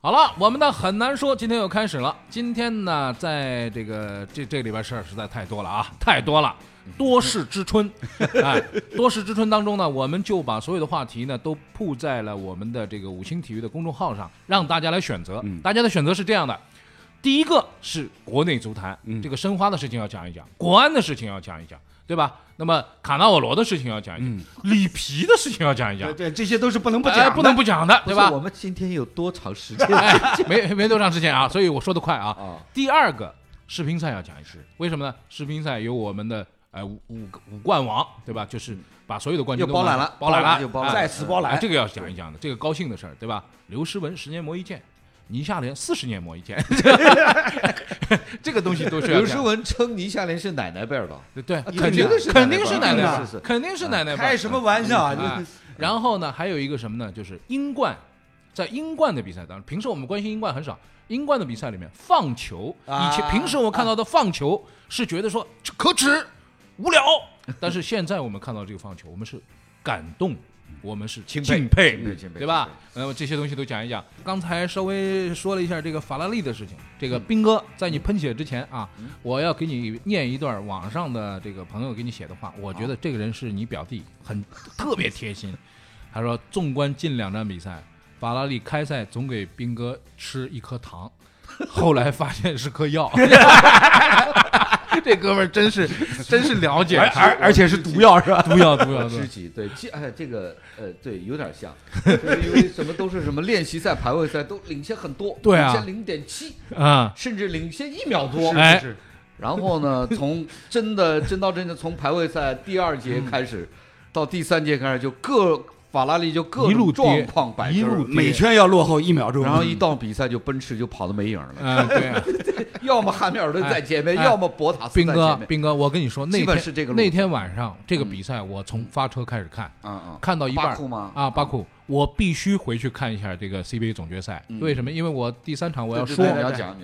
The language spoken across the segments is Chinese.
好了，我们的很难说今天又开始了。今天呢，在这个这这里边事儿实在太多了啊，太多了。多事之春，哎，多事之春当中呢，我们就把所有的话题呢都铺在了我们的这个五星体育的公众号上，让大家来选择。大家的选择是这样的：第一个是国内足坛，这个申花的事情要讲一讲，国安的事情要讲一讲，对吧？那么卡纳瓦罗的事情要讲一讲，里皮的事情要讲一讲，对，这些都是不能不哎讲，不能不讲的，对吧？我们今天有多长时间？哎，没没多长时间啊，所以我说的快啊。啊，第二个世乒赛要讲一次，为什么呢？世乒赛有我们的呃五五五冠王，对吧？就是把所有的冠军都包揽了包揽了，又包揽哎再次包揽哎这个要讲一讲的，这个高兴的事儿，对吧？刘诗雯十年磨一剑，倪夏莲四十年磨一剑 这个东西都是要刘诗。雯称倪夏莲是奶奶辈儿的，对，肯肯定定是肯定是奶奶肯定是奶奶开什么玩笑啊？哎然后呢，还有一个什么呢？就是英冠，在英冠的比赛当中，平时我们关心英冠很少。英冠的比赛里面，放球，啊以前平时我们看到的放球是觉得说可耻、无聊，但是现在我们看到这个放球，我们是感动，我们是钦佩敬佩佩对吧？那么这些东西都讲一讲。刚才稍微说了一下这个法拉利的事情，这个斌哥在你喷血之前啊，我要给你念一段网上的这个朋友给你写的话，我觉得这个人是你表弟，很特别贴心。他说，纵观近两站比赛，法拉利开赛总给斌哥吃一颗糖，后来发现是颗药。这哥们儿真是真是了解，而而而且是毒药是吧？毒药毒药知。己对，这哎这个呃对有点像，就是因为什么都是什么练习赛、排位赛都领先很多，对啊领先零点七，啊，甚至领先一秒多。哎是然后呢，从真的真到真的从排位赛第二节开始，到第三节开始就各法拉利就各一路种状况摆一路每圈要落后一秒钟，然后一到比赛就奔驰就跑的没影了，嗯，对啊。要么汉密尔顿在前面，哎要么博塔斯斌哥在前，面。斌哥，我跟你说，那天是这个那天晚上这个比赛，我从发车开始看，嗯嗯，看到一半巴库吗啊，巴库，我必须回去看一下这个 CBA 总决赛。为什么？因为我第三场我要说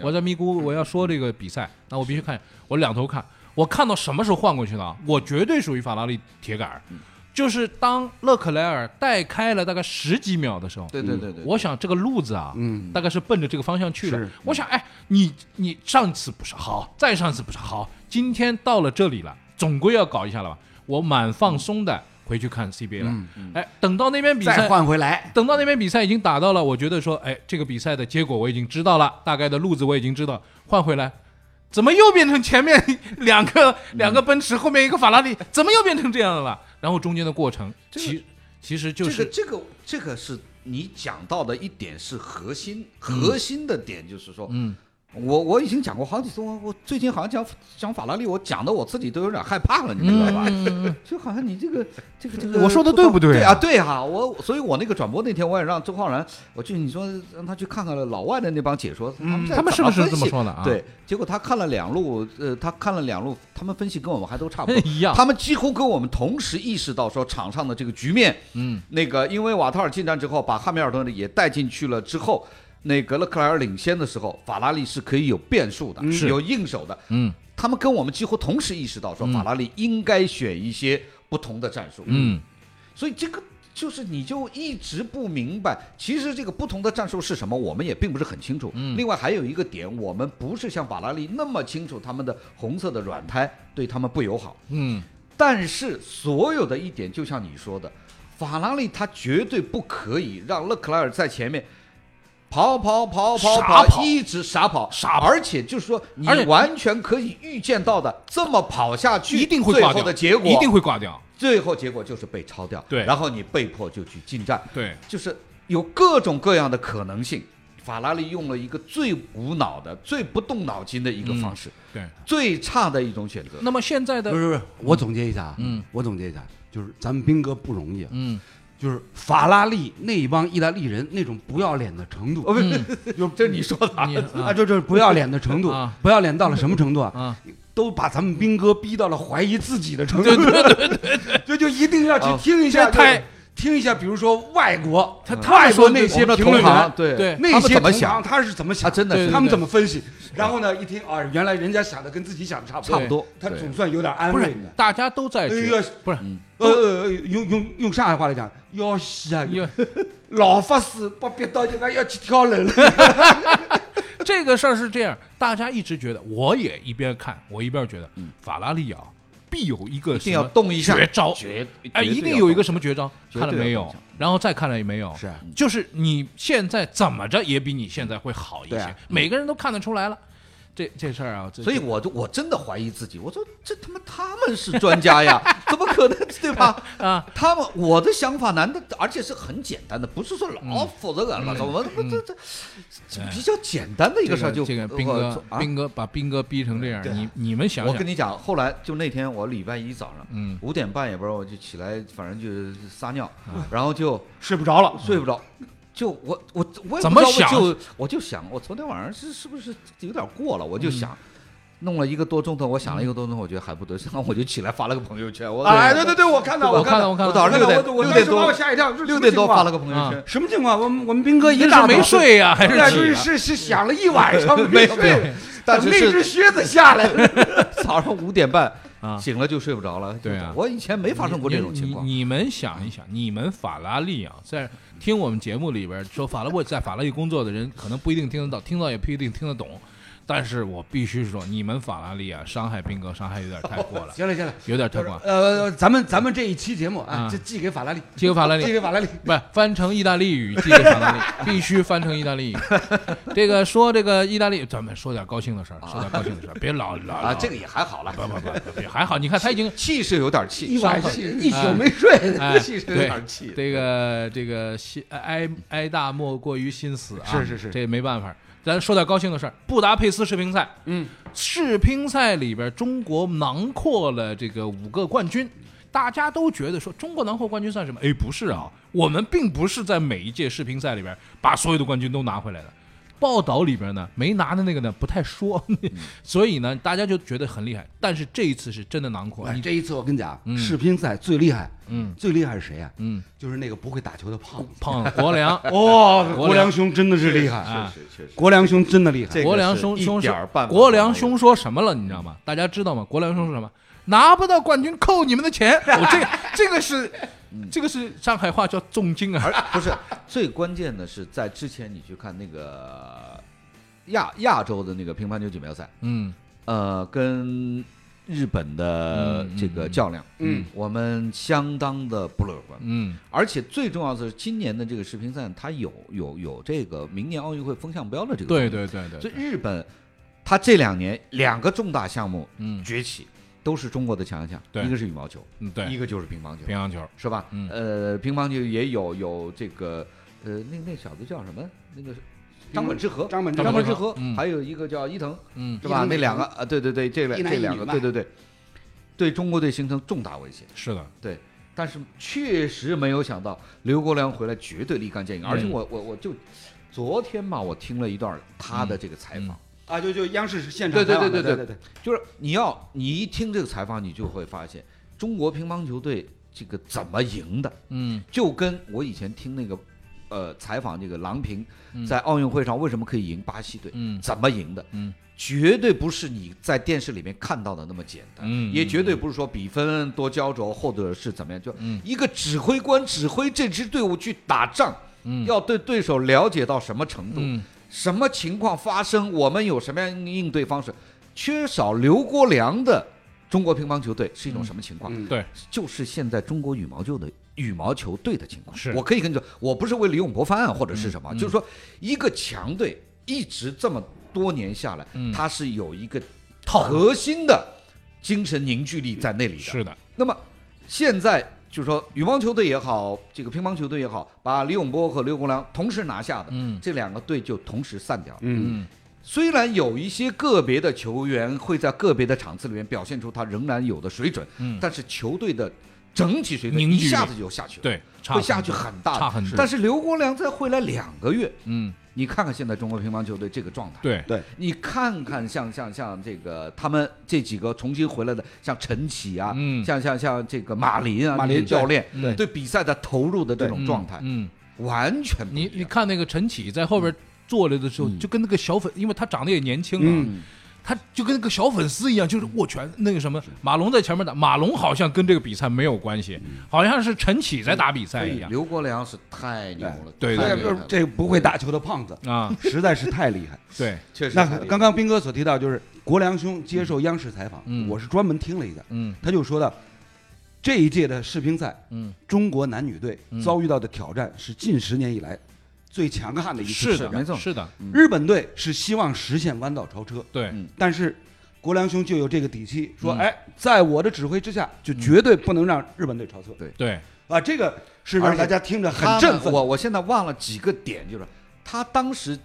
我在咪咕我要说这个比赛，那我必须看，我两头看，我看到什么时候换过去的啊？我绝对属于法拉利铁杆儿，就是当勒克莱尔带开了大概十几秒的时候，对对对对，我想这个路子啊，嗯大概是奔着这个方向去的。我想，哎，你你上次不是好，再上次不是好，今天到了这里了，总归要搞一下了吧？我蛮放松的回去看 CBA 了。嗯哎，等到那边比再赛，换回来，等到那边比赛已经打到了，我觉得说，哎，这个比赛的结果我已经知道了，大概的路子我已经知道，换回来。怎么又变成前面 两个两个奔驰，后面一个法拉利？怎么又变成这样的了？然后中间的过程，这个其其实就是这个这个这个是你讲到的一点是核心，核心的点就是说，嗯，我我已经讲过好几次，我我最近好像讲讲法拉利，我讲的我自己都有点害怕了，你知道吧？就好像你这个这个这个，我说的对不对啊对啊，对啊，我所以，我那个转播那天我也让周浩然，我去你说让他去看看老外的那帮解说，他们在他们是不是这么说的啊？对，结果他看了两路，呃，他看了两路，他们分析跟我们还都差不多，一样。他们几乎跟我们同时意识到说场上的这个局面，嗯，那个因为瓦特尔进站之后，把汉密尔顿也带进去了之后，那个勒克莱尔领先的时候，法拉利是可以有变数的，是有应手的。嗯他们跟我们几乎同时意识到说，嗯法拉利应该选一些不同的战术。嗯所以这个就是你就一直不明白，其实这个不同的战术是什么，我们也并不是很清楚。嗯另外还有一个点，我们不是像法拉利那么清楚他们的红色的软胎对他们不友好。嗯但是所有的一点，就像你说的，法拉利他绝对不可以让勒克莱尔在前面。跑跑跑跑傻跑一直傻跑，傻跑。而且就是说，你而完全可以预见到的，这么跑下去，一定会最挂掉。后的结果一定会挂掉。最后结果就是被超掉，对。然后你被迫就去进站，对，就是有各种各样的可能性。法拉利用了一个最无脑的、最不动脑筋的一个方式，对。最差的一种选择。那么现在的不是不是，我总结一下啊，嗯，我总结一下，就是咱们斌哥不容易啊，嗯就是法拉利那帮意大利人那种不要脸的程度，哦，不是，嗯，就这是你说的啊你啊，这这不要脸的程度啊，不要脸到了什么程度啊？啊，都把咱们兵哥逼到了怀疑自己的程度，对对对对，就就一定要去听一下，这太听一下，比如说外国，他外国那些的评论员同行，对对那些同行怎么想？他是怎么想？他真的是他们怎么分析？然后呢，一听啊，原来人家想的跟自己想的差不多，差不多，他总算有点安慰了。大家都在不是呃呃，呃用用用上海话来讲，要死啊！老法师把逼到这个要去跳楼了。这个事儿是这样，大家一直觉得，我也一边看，我一边觉得，法拉利啊，必有一个一定要动一下。绝招，绝哎，一定有一个什么绝招，看了没有？然后再看了也没有，是就是你现在怎么着也比你现在会好一些。每个人都看得出来了。这这事儿啊，所以我就我真的怀疑自己，我说这他妈他们是专家呀，怎么可能对吧？啊，他们我的想法难道而且是很简单的，不是说老复杂了，怎么这这这比较简单的一个事儿就这个斌哥，啊斌哥把斌哥逼成这样，你你们想想我跟，你讲，后来就那天我礼拜一早上嗯五点半也不知道我就起来，反正就撒尿，嗯然后就睡不着了，睡不着。就我我我怎么想就我就想，我昨天晚上是是不是有点过了？我就想，弄了一个多钟头，我想了一个多钟头，我觉得还不得，然后我就起来发了个朋友圈。我哎，对对对，我看到，我看到我看到我早上六点我我六点当时把我多吓一跳，六点多发了个个朋友圈，什么情况？我们我们斌哥一大早睡呀，还是是是是想了一晚上 没睡，但是那只是靴子下来了。早上五点半啊醒了就睡不着了。对啊我以前没发生过这种情况你们想一想，你们法拉利啊，在听我们节目里边说法拉利在法拉利工作的人，可能不一定听得到，听到也不一定听得懂。但是我必须说，你们法拉利啊，伤害斌哥，伤害有点太过了，行了行了，有点太过了。呃，咱们咱们这一期节目啊啊，就寄给法拉利，寄给法拉利寄给法拉利。不是翻成意大利语寄给法拉利，必须翻成意大利语。这个说这个意大利，咱们说点高兴的事儿，说点高兴的事儿，别老老啊，这个也还好了，不不不也还好，你看他已经气是有点气，一晚上气一宿没睡，哎 气是有点气。这个这个心哀哀大莫过于心死啊！是是是这没办法。咱说点高兴的事儿，布达佩斯世乒赛，嗯，世乒赛里边中国囊括了这个五个冠军。大家都觉得说中国囊括冠军算什么？哎，不是啊，我们并不是在每一届世乒赛里边把所有的冠军都拿回来的。报道里边呢，没拿的那个呢不太说，所以呢，大家就觉得很厉害。但是这一次是真的囊括，你哎这一次我跟你讲嗯，世乒赛最厉害，嗯最厉害是谁呀？嗯，就是那个不会打球的胖。胖国良哇，国 国良兄真的是厉害，啊是是是，国良兄真的厉害。国良兄兄说点儿办法国良兄说什么了？你知道吗？大家知道吗？国良兄说什么？拿不到冠军扣你们的钱。我这个这个是这个是上海话叫重金啊。而 不是最关键的是，在之前你去看那个亚亚洲的那个乒乓球锦标赛，嗯呃，跟日本的嗯这个嗯较量，嗯，我们相当的不乐观。嗯而且最重要的是，今年的这个世乒赛，它有有有这个明年奥运会风向标的这个。对。对对对，所以日本，他这两年两个重大项目嗯崛起，都是中国的强项。对。一个是羽毛球，嗯对。一个就是乒乓球，乒乓球。是吧？嗯。呃，乒乓球也有有这个呃，那那小子叫什么？那个张本智和，张本智和张本智和，嗯。还有一个叫伊藤，嗯。是吧？那两个诚啊，对对对，这两一男这两个，对对对，对中国队形成重大威胁。是的，对，但是确实没有想到刘国梁回来绝对立竿见影，而且嗯。我我我就昨天嘛，我听了一段他的这个采访，啊，就就央视现场对对对对的对对，就是你要你一听这个采访，你就会发现中国乒乓球队这个怎么赢的，嗯。就跟我以前听那个呃采访这个郎平嗯。在奥运会上为什么可以赢巴西队，嗯。怎么赢的，嗯。绝对不是你在电视里面看到的那么简单，嗯也绝对不是说比分多焦灼或者是怎么样，就嗯。一个指挥官指挥这支队伍去打仗，嗯。要对对手了解到什么程度，嗯什么情况发生，我们有什么样应对方式。缺少刘国梁的中国乒乓球队是一种什么情况？嗯对就是现在中国羽毛球的羽毛球队的情况。是我可以跟你说，我不是为李永博翻案或者是什么，嗯嗯就是说一个强队一直这么多年下来，嗯它是有一个核心的精神凝聚力在那里的。是的，那么现在就是说，羽毛球队也好，这个乒乓球队也好，把李永波和刘国梁同时拿下的，嗯。这两个队就同时散掉了。嗯，嗯虽然有一些个别的球员会在个别的场次里面表现出他仍然有的水准，嗯，但是球队的整体水准一下子就下去了，对，会下去很大的。差很多，但是刘国梁才回来两个月，嗯你看看现在中国乒乓球队这个状态，对，对，你看看像像像这个他们这几个重新回来的，像陈启啊，嗯。像像像这个马林啊，马林教练对。对比赛的投入的这种嗯状态，嗯，完全不一你样。你看那个陈启在后边坐着的时候，嗯。就跟那个小粉，因为他长得也年轻啊，嗯他就跟那个小粉丝一样，就是握拳那个什么。马龙在前面打，马龙好像跟这个比赛没有关系，好像是陈启在打比赛一样。刘国梁是太牛了，对这个不会打球的胖子，啊。实在是太厉害。对，确实那刚刚斌哥所提到，就是国梁兄接受央视采访，嗯。我是专门听了一下，嗯。他就说到，这一届的世乒赛，嗯，中国男女队嗯。遭遇到的挑战是近十年以来最强悍的一次是的，没错是的，日本队是希望实现弯道超车，对，嗯。但是国良兄就有这个底气，说，嗯哎，在我的指挥之下，就绝对不能让日本队超车。对。对，啊，这个是让大家听着很振奋。我我现在忘了几个点，就是他当时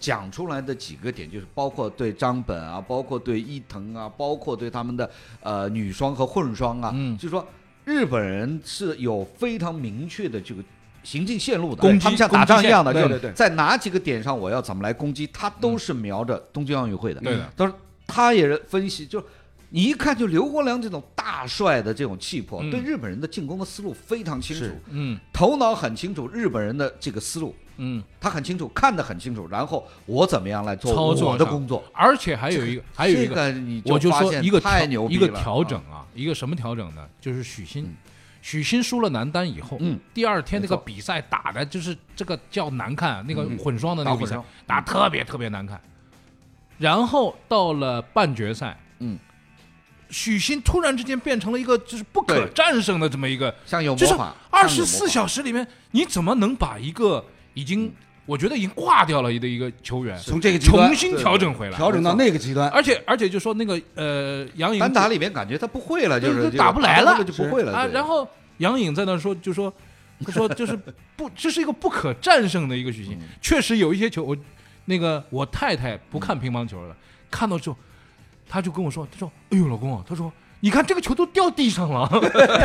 讲出来的几个点，就是包括对张本啊，包括对伊藤啊，包括对他们的呃女双和混双啊，嗯。就是说日本人是有非常明确的这个。行进线路的，攻击他们像打仗一样的，在哪几个点上我要怎么来攻击，他都是瞄着东京奥运会的。对的，他说他也是分析，就你一看就刘国梁这种大帅的这种气魄，嗯。对日本人的进攻的思路非常清楚，嗯。头脑很清楚日本人的这个思路，嗯，他很清楚，看得很清楚，然后我怎么样来做操作我的工作，而且还有一个，还有一这个，我就发现说一个太牛逼一个了调整啊，一个什么调整呢？就是许昕嗯，许昕输了男单以后，嗯，第二天那个比赛打的就是这个叫难看，那个嗯混双的那个比赛打特别特别难看。然后到了半决赛，嗯，许昕突然之间变成了一个就是不可战胜的这么一个，像有就是魔法，二十四小时里面，你怎么能把一个已经我觉得已经挂掉了的一个球员从这个重新调整回来？调整到那个极端，而且而且就说那个呃杨颖单打里面感觉他不会了，就是打不来了。就不会了啊，然后杨颖在那说就说他说就是不这是一个不可战胜的一个许昕，嗯。确实有一些球我那个我太太不看乒乓球了，看到之后她就跟我说，她说哎呦老公啊，她说你看这个球都掉地上了，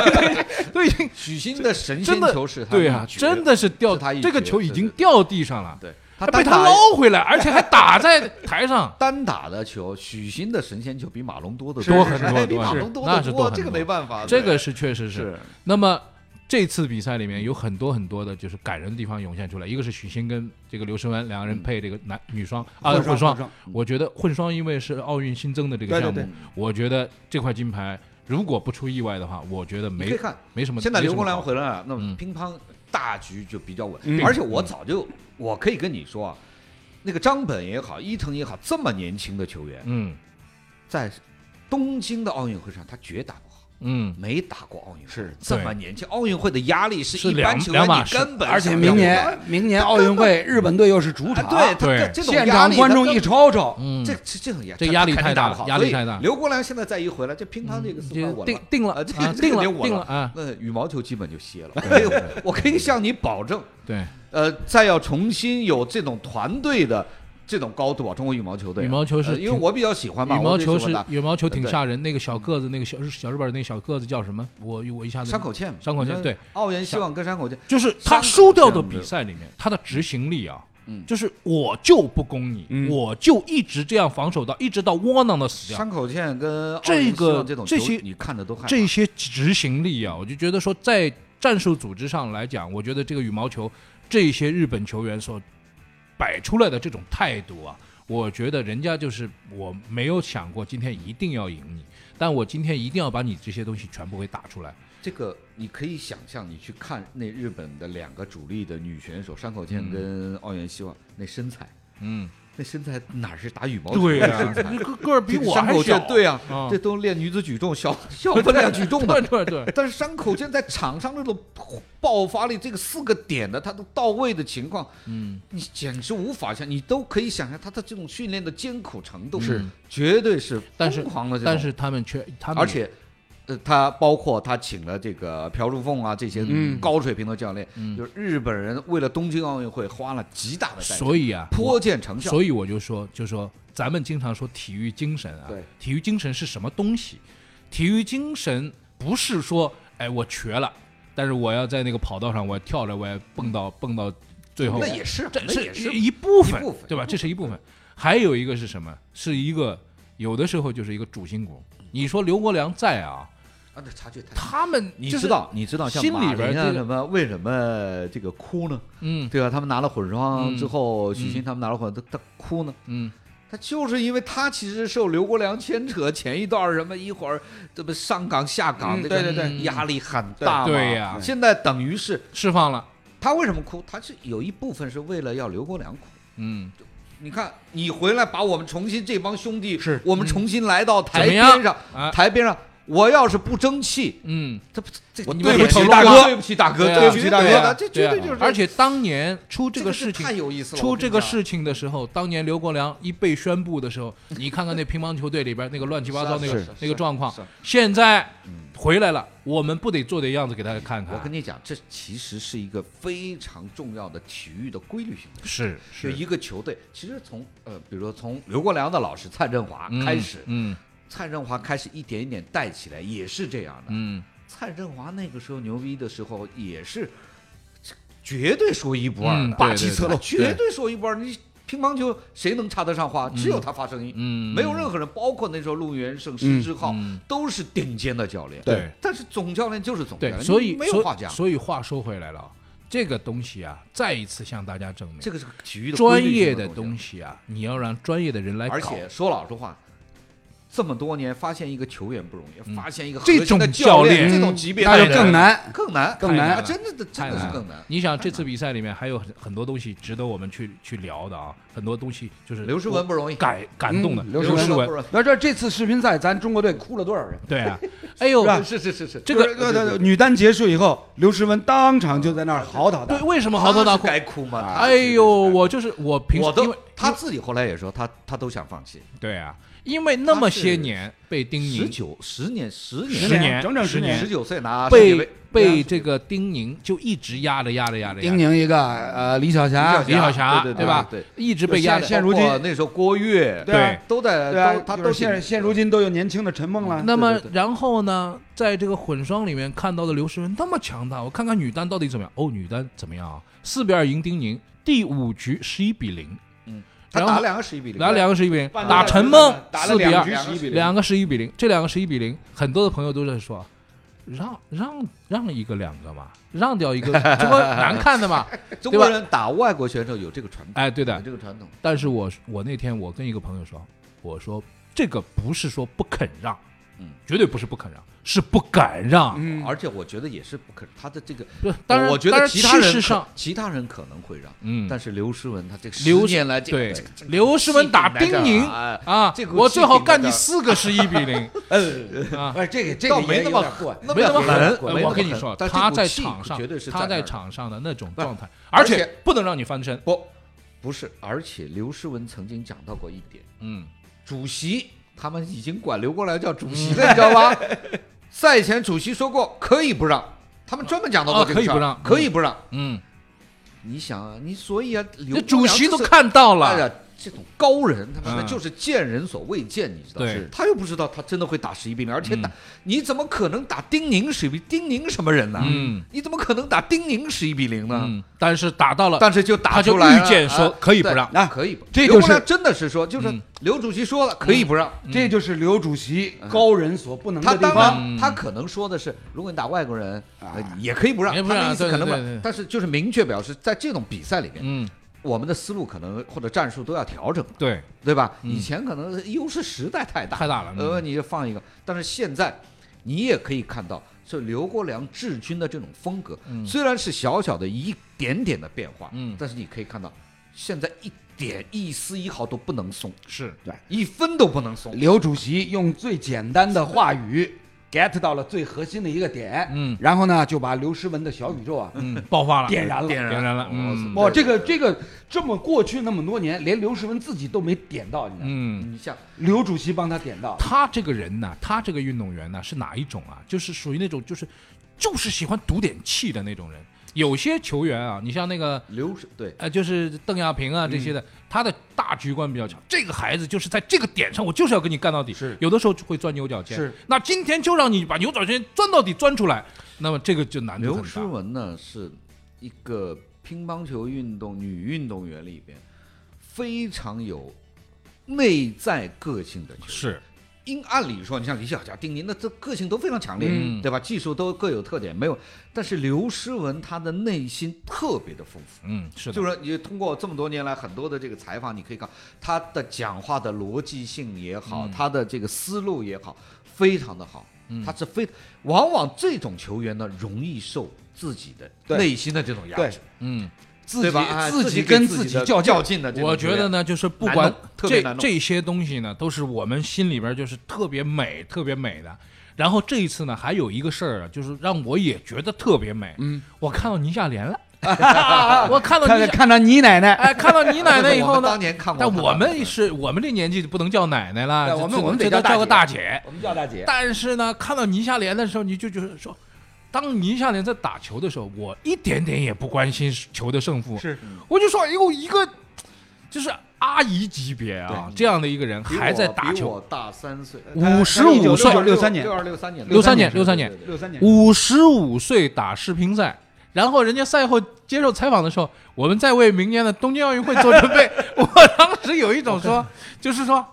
都已经许昕的神仙球是他对啊，真的是掉是他一这个球已经掉地上了，对，还被他捞回来，而且还打在台上。单打的球，许昕的神仙球比马龙多得多。很多哎比马龙多那得多，这个没办法，这个是确实是。那么这次比赛里面有很多很多的就是感人的地方涌现出来，一个是许昕跟这个刘诗雯两个人配这个男女双啊混混双，我觉得混双因为是奥运新增的这个项目，我觉得这块金牌如果不出意外的话，我觉得没看，没什么。现在刘国梁回来了，那嗯。么乒乓大局就比较稳。嗯，而且我早就我可以跟你说啊，那个张本也好，伊藤也好，这么年轻的球员，嗯。在东京的奥运会上他绝打不好。嗯，没打过奥运会，是这么年轻，奥运会的压力是是一般两球员你根本而且明年明年奥运会日本队又是主场，啊对对。这这种现压力场观众一吵吵，嗯。这这这种压这压力太大了压力太大。刘国梁现在再一回来，这乒乓这个四就环稳了，定定了啊这定了定了。啊，那羽毛球基本就歇了。我可以向你保证，对，呃，再要重新有这种团队的这种高度啊，中国羽毛球队啊，羽毛球是呃因为我比较喜欢嘛，羽毛球是羽毛球挺吓人，那个小个子那个小小日本那个小个子叫什么？我我一下子山口茜山口茜对，奥原希望跟山口茜，就是他输掉的比赛里面，他的执行力啊，嗯。就是我就不攻你，嗯。我就一直这样防守到一直到窝囊的死掉。山口茜跟这个这种这些你看的都这些执行力啊，我就觉得说，在战术组织上来讲，我觉得这个羽毛球这些日本球员所摆出来的这种态度啊，我觉得人家就是我没有想过今天一定要赢你，但我今天一定要把你这些东西全部给打出来。这个你可以想象，你去看那日本的两个主力的女选手山口茜嗯。跟奥原希望那身材，嗯，那身材哪是打羽毛球身材？个个儿比我还小，对啊，啊这都练女子举重小 小分量举重的对。对对，但是山口健在场上那种爆发力，这个四个点的他都到位的情况，嗯，你简直无法想，你都可以想象他的这种训练的艰苦程度是，绝对是但是疯狂的。但是他们却他们而且，呃，他包括他请了这个朴树凤啊这些嗯高水平的教练，嗯就是日本人为了东京奥运会花了极大的代价，所以啊，颇见成效。所以我就说，就说咱们经常说体育精神啊，体育精神是什么东西？体育精神不是说，哎，我瘸了，但是我要在那个跑道上，我要跳着，我要蹦到蹦到最后那也是，这那也是一部分，部分对吧？这是一部分。还有一个是什么？是一个有的时候就是一个主心骨。你说刘国梁在啊，啊，那差距太大。他们就是你知道，你知道像马边这个林啊什么为什么这个哭呢？嗯对吧？他们拿了混双之后，许嗯昕他们拿了混，他他哭呢？嗯他就是因为他其实受刘国梁牵扯，前一段什么一会儿这不上岗下岗，对对对压力很大嘛。对呀现在等于是释放了，他为什么哭？他是有一部分是为了要刘国梁哭。嗯你看，你回来把我们重新这帮兄弟，是我们重新来到台边上，啊台边上，我要是不争气，嗯，这不这我对不起大哥，对不起大哥，对不起大哥，这绝对就是。而且当年出这个事情太。有意思了，出这个事情的时候，当年刘国梁一被宣布的时候，你看看那乒乓球队里边那个乱七八糟那个那个状况是是，现在嗯回来了，我们不得做点样子给大家看看？我跟你讲，这其实是一个非常重要的体育的规律性的。是就一个球队，其实从呃，比如说从刘国梁的老师蔡振华开始，嗯蔡振华开始一点一点带起来，也是这样的。嗯蔡振华那个时候牛逼的时候，也是绝对说一不二霸气侧漏绝对说一不二。你乒乓球谁能插得上话？只有他发声音，嗯，没有任何人，包括那时候陆元胜、石之浩，嗯都是顶尖的教练。对但是总教练就是总教，练，所以没有话讲。所以话说回来了，这个东西啊，再一次向大家证明，这个是个体育的专业的的东西。东西啊，你要让专业的人来搞。而且说老实话，这么多年发现一个球员不容易，嗯发现一个这核心的种教练练这种级别那就的人更难。更难更难啊真的真的是更难。你想这次比赛里面还有很很多东西值得我们去去聊的啊，很多东西就是刘诗雯不容易，感感动的。嗯刘诗雯诗雯不容易那这这次世乒赛，咱中国队哭了多少人？对啊，哎呦是，是是是是，这个就是对对对女单结束以后，刘诗雯当场就在那儿嚎啕大哭对，哭。为什么嚎啕大哭？该哭吗？哎呦，我就是我平时我都因为他自己后来也说，他他都想放弃。对啊，因为那么些年被丁宁，十九十年十年。十年整整十年。十九岁拿被，被这个丁宁，就一直压着压着压着，丁宁一个，呃，李晓霞，李晓霞对吧？对，一直被压着。现现如今那时候郭跃对啊。都在对啊都，他都现现如今都有年轻的陈梦了。那么然后呢，在这个混双里面看到的刘诗雯那么强大，我看看女单到底怎么样？哦，女单怎么样啊？四比二赢丁宁，第五局十一比零，他打两个十一比零，打两个十一比零，打陈梦四比二两个十一比零，这两个十一比零，很多的朋友都在说，让让让一个两个嘛，让掉一个，这不难看的嘛？中国人打外国选手有这个传统，哎，对的有。这个传统。但是我我那天我跟一个朋友说，我说这个不是说不肯让，嗯，绝对不是不肯让，是不敢让。嗯，而且我觉得也是不可，他的这个，当然，我觉当然得其他人可气势上，其他人可能会让，嗯，但是刘诗雯他这个刘十年来这个对刘诗雯打丁宁哎啊我最好干你四个十一比零 啊。哎，这个这个没那么没那么狠我跟你说，他在场上绝对是，他在场上的那种状态，而且不能让你翻身。不不是，而且刘诗雯曾经讲到过一点，嗯，主席他们已经管刘国梁叫主席了，你知道吧？赛前主席说过可以不让，他们专门讲到这个事儿可以不让。可以不让。嗯，你想啊，你所以啊，刘主席都看到了，哎呀，这种高人，他妈的嗯就是见人所未见，你知道？他又不知道他真的会打十一比零，而且打嗯你怎么可能打丁宁十一比？丁宁什么人呢？嗯你怎么可能打丁宁十一比零呢？嗯，但是打到了，但是就打就出来了预见说啊可以不让啊可以不，这就是真的是说，就是嗯刘主席说了可以不让。这就是刘主席高人所不能他当的地方。嗯然，他可能说的是，如果你打外国人，也可以不让，也不他的意思可能不对对对，但是就是明确表示，在这种比赛里面，嗯，我们的思路可能或者战术都要调整，对，对吧？嗯。以前可能优势实在太大，太大了。呃，嗯你就放一个，但是现在你也可以看到，是刘国梁治军的这种风格，嗯。虽然是小小的一点点的变化，嗯。但是你可以看到，现在一点一丝一毫都不能松，是。对，一分都不能松。刘主席用最简单的话语 get 到了最核心的一个点，嗯然后呢就把刘诗雯的小宇宙啊嗯，爆发了，点燃了。点点燃了，嗯哇，这个这个这么过去那么多年，连刘诗雯自己都没点到，你知道吗？嗯。你像刘主席帮他点到。他这个人呢，他这个运动员呢是哪一种啊？就是属于那种就是就是喜欢赌点气的那种人。有些球员啊，你像那个刘是对，呃，就是邓亚萍啊这些的，他的大局观比较强。这个孩子就是在这个点上，我就是要跟你干到底。是有的时候就会钻牛角尖。是，那今天就让你把牛角尖钻到底，钻出来，那么这个就难度刘诗。雯呢是一个乒乓球运动女运动员里边非常有内在个性的球员。是，因按理说，你像李小佳、丁宁，那这个性都非常强烈，嗯。对吧？技术都各有特点，没有。但是刘诗雯她的内心特别的丰富，嗯，是的，就是说你通过这么多年来很多的这个采访，你可以看她的讲话的逻辑性也好，嗯。她的这个思路也好，非常的好。嗯。她是非往往这种球员呢，容易受自己的内心的这种压对。制，嗯，自己自己跟自己较劲较劲的我，觉得呢，就是不管这这些东西呢，都是我们心里边就是特别美、特别美的。然后这一次呢，还有一个事儿啊，就是让我也觉得特别美。嗯，我看到倪夏莲了，我看到你，看看到你奶奶，哎，看到你奶奶以后呢 当，年看过，但我们是我们这年纪就不能叫奶奶了，我们我们得叫叫个大大姐。我们叫大姐，但是呢，看到倪夏莲的时候，你就就是说，当倪夏莲在打球的时候，我一点点也不关心球的胜负，是。我就说，哎呦，一个就是阿姨级别啊，这样的一个人还在打球，比我大三岁，五十五岁，六三年。六二六三年，六三年六三年五十五岁打世乒赛，然后人家赛后接受采访的时候，我们在为明年的东京奥运会做准备。我当时有一种说，就是说，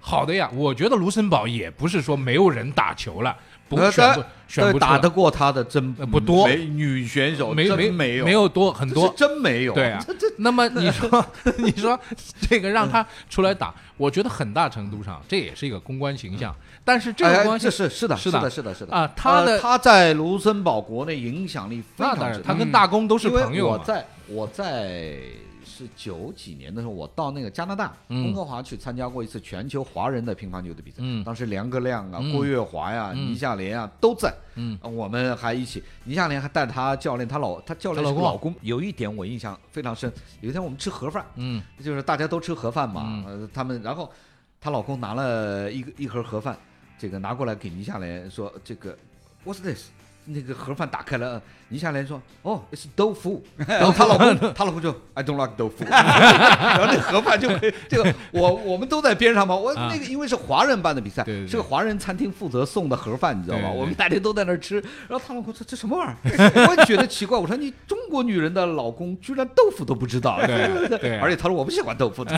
好的呀，我觉得卢森堡也不是说没有人打球了，不呃选不对选不打得过他的真呃不多。没女选手没没真没有。没有多很多。真没有，对啊。那么你说，你说这个让他出来打，我觉得很大程度上这也是一个公关形象。但是这哎个关系这是是的是的的是的是的。啊他的呃他在卢森堡国内影响力非常之大他跟大公都是朋友嘛。我在我在是九几年的时候，我到那个加拿大嗯温哥华去参加过一次全球华人的乒乓球的比赛。嗯当时梁格亮啊、嗯郭跃华呀、嗯倪夏莲啊都在。嗯呃我们还一起，倪夏莲还带着她教练，她老她教练老公老公。有一点我印象非常深，有一天我们吃盒饭，嗯就是大家都吃盒饭嘛，嗯呃，他们然后她老公拿了一个一盒盒饭，这个拿过来给倪夏莲说这个 What's this？那个盒饭打开了，倪夏莲说哦，it's 豆腐，然后她老公她老公就 I don't like 豆腐，然后那盒饭就被这个我 我们都在边上嘛，我啊那个因为是华人办的比赛，对对对是个华人餐厅负责送的盒饭，你知道吗？我们大家都在那儿吃，然后她老公说这什么玩意儿？我也觉得奇怪，我说你中国女人的老公居然豆腐都不知道，对对而且他说我不喜欢豆腐的。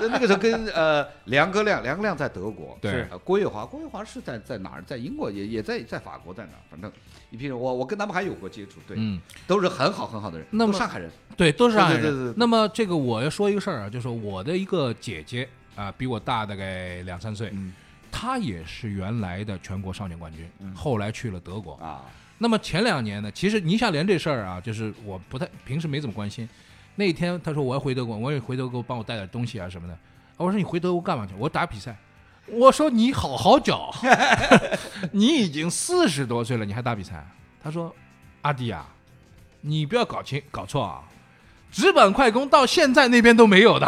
那个时候跟呃梁哥亮，梁哥亮在德国，对呃郭跃华，郭跃华是在在哪儿？在英国也也在在法国，在哪儿？反正一批人，我我跟他们还有过接触，对，嗯，都是很好很好的人，那么都上海人，对，都是上海人。对对对对对那么这个我要说一个事儿啊，就是我的一个姐姐啊，比我大大概两三岁，嗯她也是原来的全国少年冠军，后来去了德国。啊，那么前两年呢，其实倪夏莲这事儿啊，就是我不太平时没怎么关心。那一天她说我要回德国，我也回德国帮我带点东西啊什么的。我说你回德国干嘛去？我打比赛。我说你好好教，你已经四十多岁了，你还打比赛？他说阿弟啊，你不要搞清搞错啊，直板快攻到现在那边都没有的。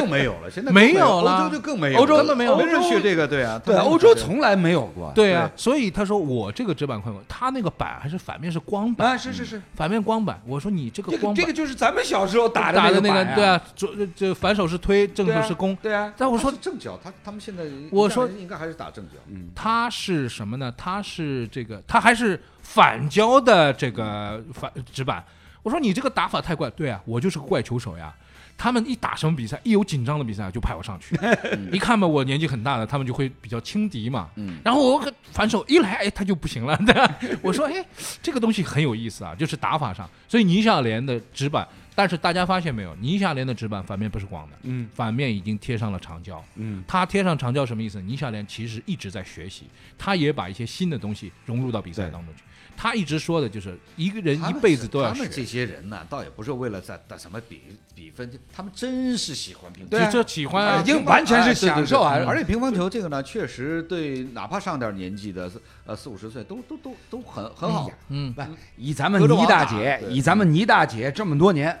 更没有了，现在没有有了。欧洲就更没有了，欧洲根本没有。没人这个，对啊，对，欧洲从来没有过，对。啊，所以他说我这个直板快攻，他那个板还是反面是光板，啊，是是是，反面光板。我说你这个光板这个就是咱们小时候打打的那个对啊，左这反手是推，正手是攻。对啊，但我说正脚，他他们现在我说应该还是打正脚，嗯，他是什么呢？他是这个，他还是反胶的这个反直板。我说你这个打法太怪，对啊，我就是个怪球手呀。他们一打什么比赛，一有紧张的比赛就派我上去，一看吧，我年纪很大了，他们就会比较轻敌嘛。嗯，然后我反手一来，哎，他就不行了。对 吧我说，哎，这个东西很有意思啊，就是打法上。所以倪夏莲的直板，但是大家发现没有，倪夏莲的直板反面不是光的，嗯反面已经贴上了长胶。嗯，他贴上长胶什么意思？倪夏莲其实一直在学习，他也把一些新的东西融入到比赛当中去。他一直说的就是一个人一辈子都要学他们，这些人呢，倒也不是为了在打什么比比分，他们真是喜欢乒乓球。就这喜欢啊已。经完全是享受啊而且乒乓球这个呢，确实对哪怕上点年纪的，呃四五十岁都都都都很很好。嗯，不，以咱们倪大姐，以咱们倪大姐这么多年，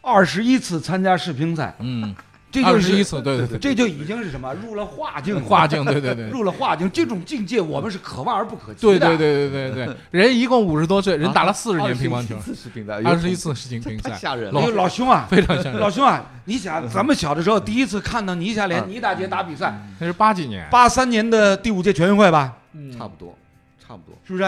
二十一次参加世乒赛，嗯，这就是二十一次，对对对，这就已经是什么入了化境化，境，对对对。入了化境，这种境界我们是可望而不可及的。对对对对对对，人一共五十多岁，人打了四十年乒乓球，四十乒赛，二十一次世锦乒赛，太吓人了那个老兄啊，非常吓人老。兄啊，你想，咱们小的时候第一次看到倪夏莲、嗯倪大姐打比赛，那是八几年，八三年的第五届全运会吧，差不多，差不多。是不是？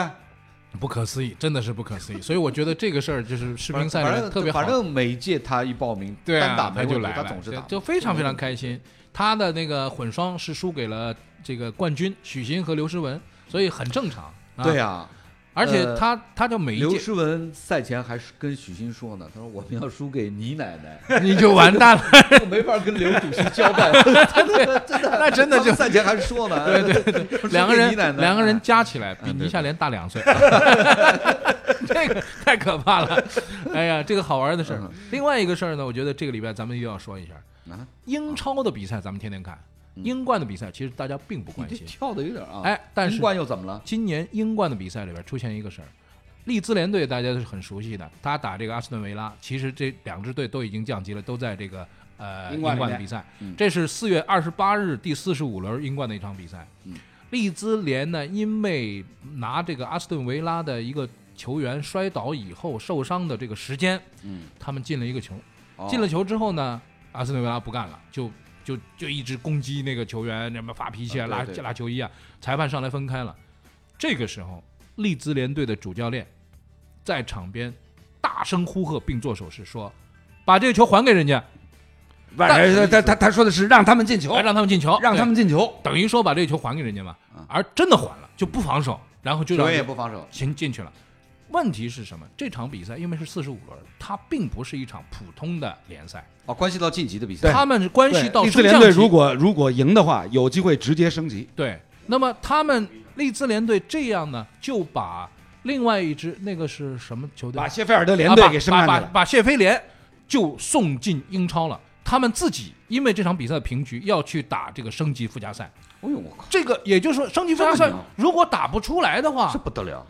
不可思议，真的是不可思议。所以我觉得这个事儿就是世乒赛特别好反，正每届他一报名，对单打啊，他就来了，他总是打，就就非常非常开心。他的那个混双是输给了这个冠军许昕和刘诗雯，所以很正常。啊对呀。而且呃他他就每一刘诗雯赛前还是跟许昕说呢，他说我们要输给倪奶奶，你就完蛋了。我没法跟刘主席交代，真的真的，那真的就赛前还说呢，对对对，两个人两个人加起来比倪夏莲大两岁，这个太可怕了。哎呀，这个好玩的事儿。嗯。另外一个事儿呢，我觉得这个礼拜咱们又要说一下啊，英超的比赛，咱们天天看。英冠的比赛其实大家并不关心，跳的有点啊，哎，但是英冠又怎么了？今年英冠的比赛里边出现一个事儿，利兹联队大家都是很熟悉的，他打这个阿斯顿维拉，其实这两支队都已经降级了，都在这个呃英英冠的比赛。嗯。这是四月二十八日第四十五轮英冠的一场比赛。嗯。利兹联呢，因为拿这个阿斯顿维拉的一个球员摔倒以后受伤的这个时间，嗯，他们进了一个球。哦进了球之后呢，阿斯顿维拉不干了，就就就一直攻击那个球员，什么发脾气啊，拉拉球衣啊，裁判上来分开了。这个时候，利兹联队的主教练在场边大声呼喝，并做手势说：“把这个球还给人家，不是他他他说的是让他们进球，让他们进球，让他们进球。等于说把这个球还给人家嘛啊。而真的还了，就不防守，然后就让也不防守，进进去了。问题是什么？这场比赛因为是四十五轮，它并不是一场普通的联赛，哦，关系到晋级的比赛，他们关系到利兹联队如果如果赢的话，有机会直接升级。对，那么他们利兹联队这样呢，就把另外一支那个是什么球队？把谢菲尔德联队给升上去了。把把把谢菲联就送进英超了。他们自己因为这场比赛的平局，要去打这个升级附加赛。哎呦我靠，这个也就是说，升级附加赛如果打不出来的话这，不得了，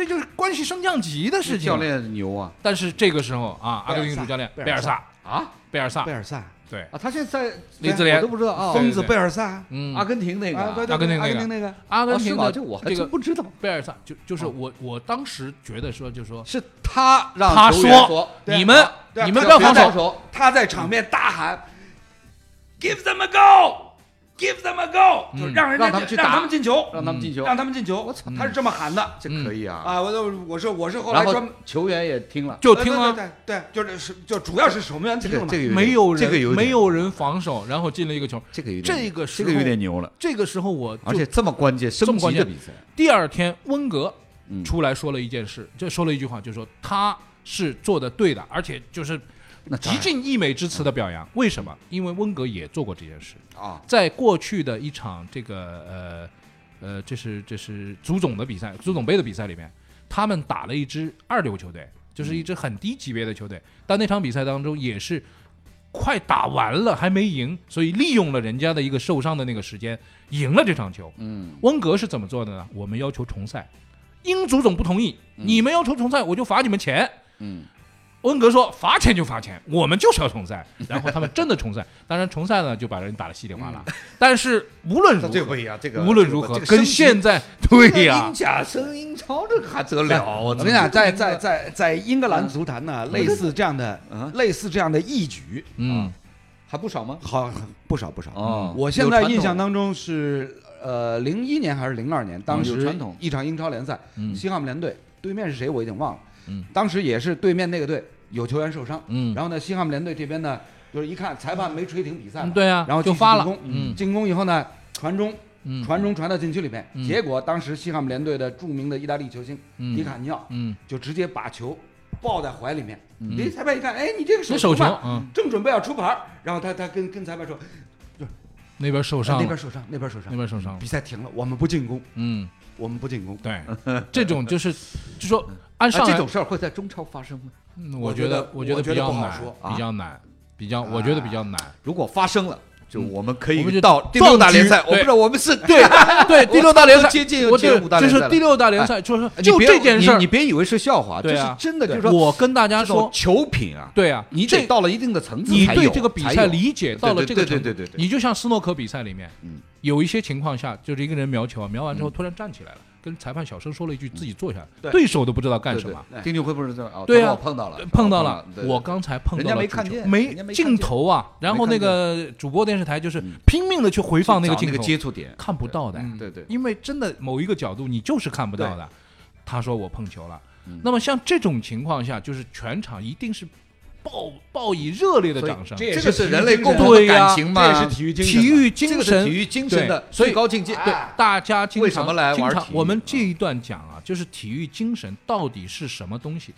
这这就是关系升降级的事情。教，练牛啊。但是这个时候啊，阿根廷主教练贝尔萨。贝尔萨，啊？贝尔萨。贝，尔萨，对，啊！他现在在李子联我都不知道啊，疯子贝尔萨，嗯，阿根廷那个阿根廷那个。阿根廷那个，阿根哦是吗？廷的这我还这个真不知道，贝尔萨，就就是我我当时觉得说，就说是他让他说你们你们他不要防守，防守，他在场面大喊：“Give them a go, give them a go”，嗯就是让人家让让他们去打他们进球，让他们进球，让他们进球。我操他是这么喊的这可以啊！啊！我就我是我是后来专后球员也听了，就听了，对对对，对就是是就主要是守门员听了嘛这个这个没有人这个有没有人防守，然后进了一个球。这个有点这个时候这个有点牛了，这个时候我而且这么关键，升么关键级的比赛，第二天温格嗯出来说了一件事，就说了一句话，就说他是做的对的，而且就是那极尽溢美之词的表扬。为什么？因为温格也做过这件事，啊，在过去的一场这个呃呃，这是这是足总的比赛，足总杯的比赛里面，他们打了一支二流球队，就是一支很低级别的球队，但那场比赛当中也是快打完了还没赢，所以利用了人家的一个受伤的那个时间，赢了这场球。嗯，温格是怎么做的呢？我们要求重赛，英足总不同意，你们要求重赛，我就罚你们钱。嗯，温格说罚钱就罚钱，我们就是要重赛。然后他们真的重赛，当然重赛呢就把人打得稀里哗啦。但是无论如何这不，一样，这个无论如何，跟现在在对呀。英，甲升英超这个还得了？我我跟你讲，在在在在英格兰足坛呢，类似这样的啊类似这样的义举，嗯。还不少吗？好不少不少。哦。我现在印象当中是呃零一年还是零二年，当时有传统。一场英超联赛，嗯。西汉姆联队对面是谁我已经忘了，嗯。当时也是对面那个队有球员受伤，嗯。然后呢西汉姆联队这边呢就是一看裁判没吹停比赛，嗯，对啊，然后就发了。嗯。进攻以后呢传中嗯。传中传到禁区里面，嗯。结果当时西汉姆联队的著名的意大利球星嗯。迪卡尼奥嗯，就直接把球抱在怀里面，嗯。哎，裁判一看，哎，你这个手手球，嗯，正准备要出牌，然后他他跟跟裁判说，那边受伤，那边受伤，那边受伤，那边受伤比，赛停了，我们不进攻，嗯，我们不进攻。对，这种就是就说按啊上来这种事儿会在中超发生吗？嗯我觉得我觉得，比较难比较难，比较，我觉得比较难。如果发生了，就我们可以到 第六大联赛。我不知道我们是对对，第六大联赛接近我进入五大联赛就是第六大联赛，就是说就这件事儿你，别以为是笑话，这是真的，就是说我跟大家说，球品啊，对啊，你这得到了一定的层次你对这个比赛理解到了这个程度，对对对对你就像斯诺克比赛里面，嗯有一些情况下，就是一个人瞄球啊，瞄完之后嗯突然站起来了，跟裁判小声说了一句，自己坐下，对。对手都不知道干什么。丁俊晖不是这样啊？对啊碰到了，碰到了。我刚才碰到人家了没看见没镜头啊，然后那个主播电视台就是嗯。拼命的去回放那个镜头，接触点，看不到的，嗯对对，因为真的某一个角度你就是看不到的。他说我碰球了。嗯。那么像这种情况下，就是全场一定是报报以热烈的掌声。这个是人类体育共同的感情嘛，这也是体育精神。体育精这个是神体育精神的对最高境界。对哎大家经常为什么来玩经常我们这一段讲啊，就是体育精神到底是什么东西？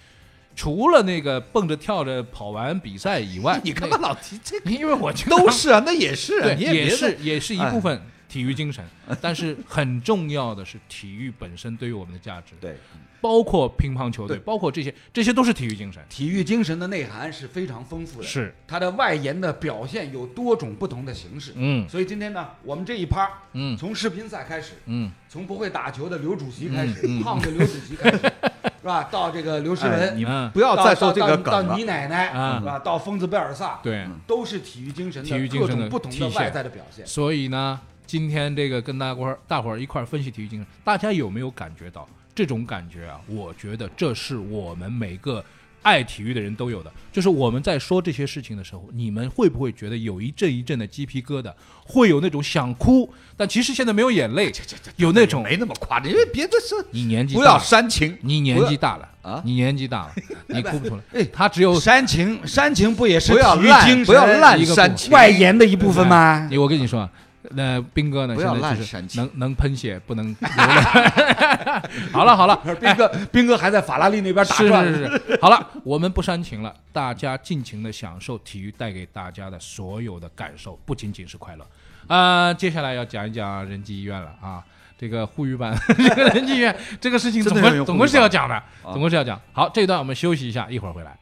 除了那个蹦着跳着跑完比赛以外，你干嘛老提这个？因为我觉得都是啊，那也是也是也是一哎部分体育精神，但是很重要的是体育本身对于我们的价值，对，包括乒乓球队，对包括这些，这些都是体育精神。体育精神的内涵是非常丰富的，是，它的外延的表现有多种不同的形式。嗯所以今天呢，我们这一趴，嗯从世乒赛开始，嗯，从不会打球的刘主席开始，嗯嗯胖的刘主席开始，是吧？到这个刘诗哎雯，你们不要再说这个到到梗了你。奶奶，啊是吧？到疯子贝尔萨，对。都是体育精神体育的各精神的种不同的外在的表现。所以呢，今天这个跟大伙儿大伙儿一块儿分析体育精神，大家有没有感觉到这种感觉啊？我觉得这是我们每个爱体育的人都有的。就是我们在说这些事情的时候，你们会不会觉得有一阵一阵的鸡皮疙瘩，会有那种想哭，但其实现在没有眼泪，有那种没那么夸张，因为别的是你年纪不要大了煽情。你年纪大了啊你年纪大了，你哭不出来。哎他只有煽情，煽情不也是不要体育精神不要烂一个部煽情，外延的一部分吗？你我跟你说啊，那斌哥呢，不要现在就是滥煽情能能喷血，不能 流泪。好 了好了，斌哥，斌哥还在法拉利那边打是转。是是是，好了，我们不煽情了，大家尽情的享受体育带给大家的所有的感受，不仅仅是快乐。啊、接下来要讲一讲仁济医院了啊，这个沪语版 这个仁济医院这个事情总归总归是要讲的，啊总归是要讲。好，这一段我们休息一下，一会儿回来。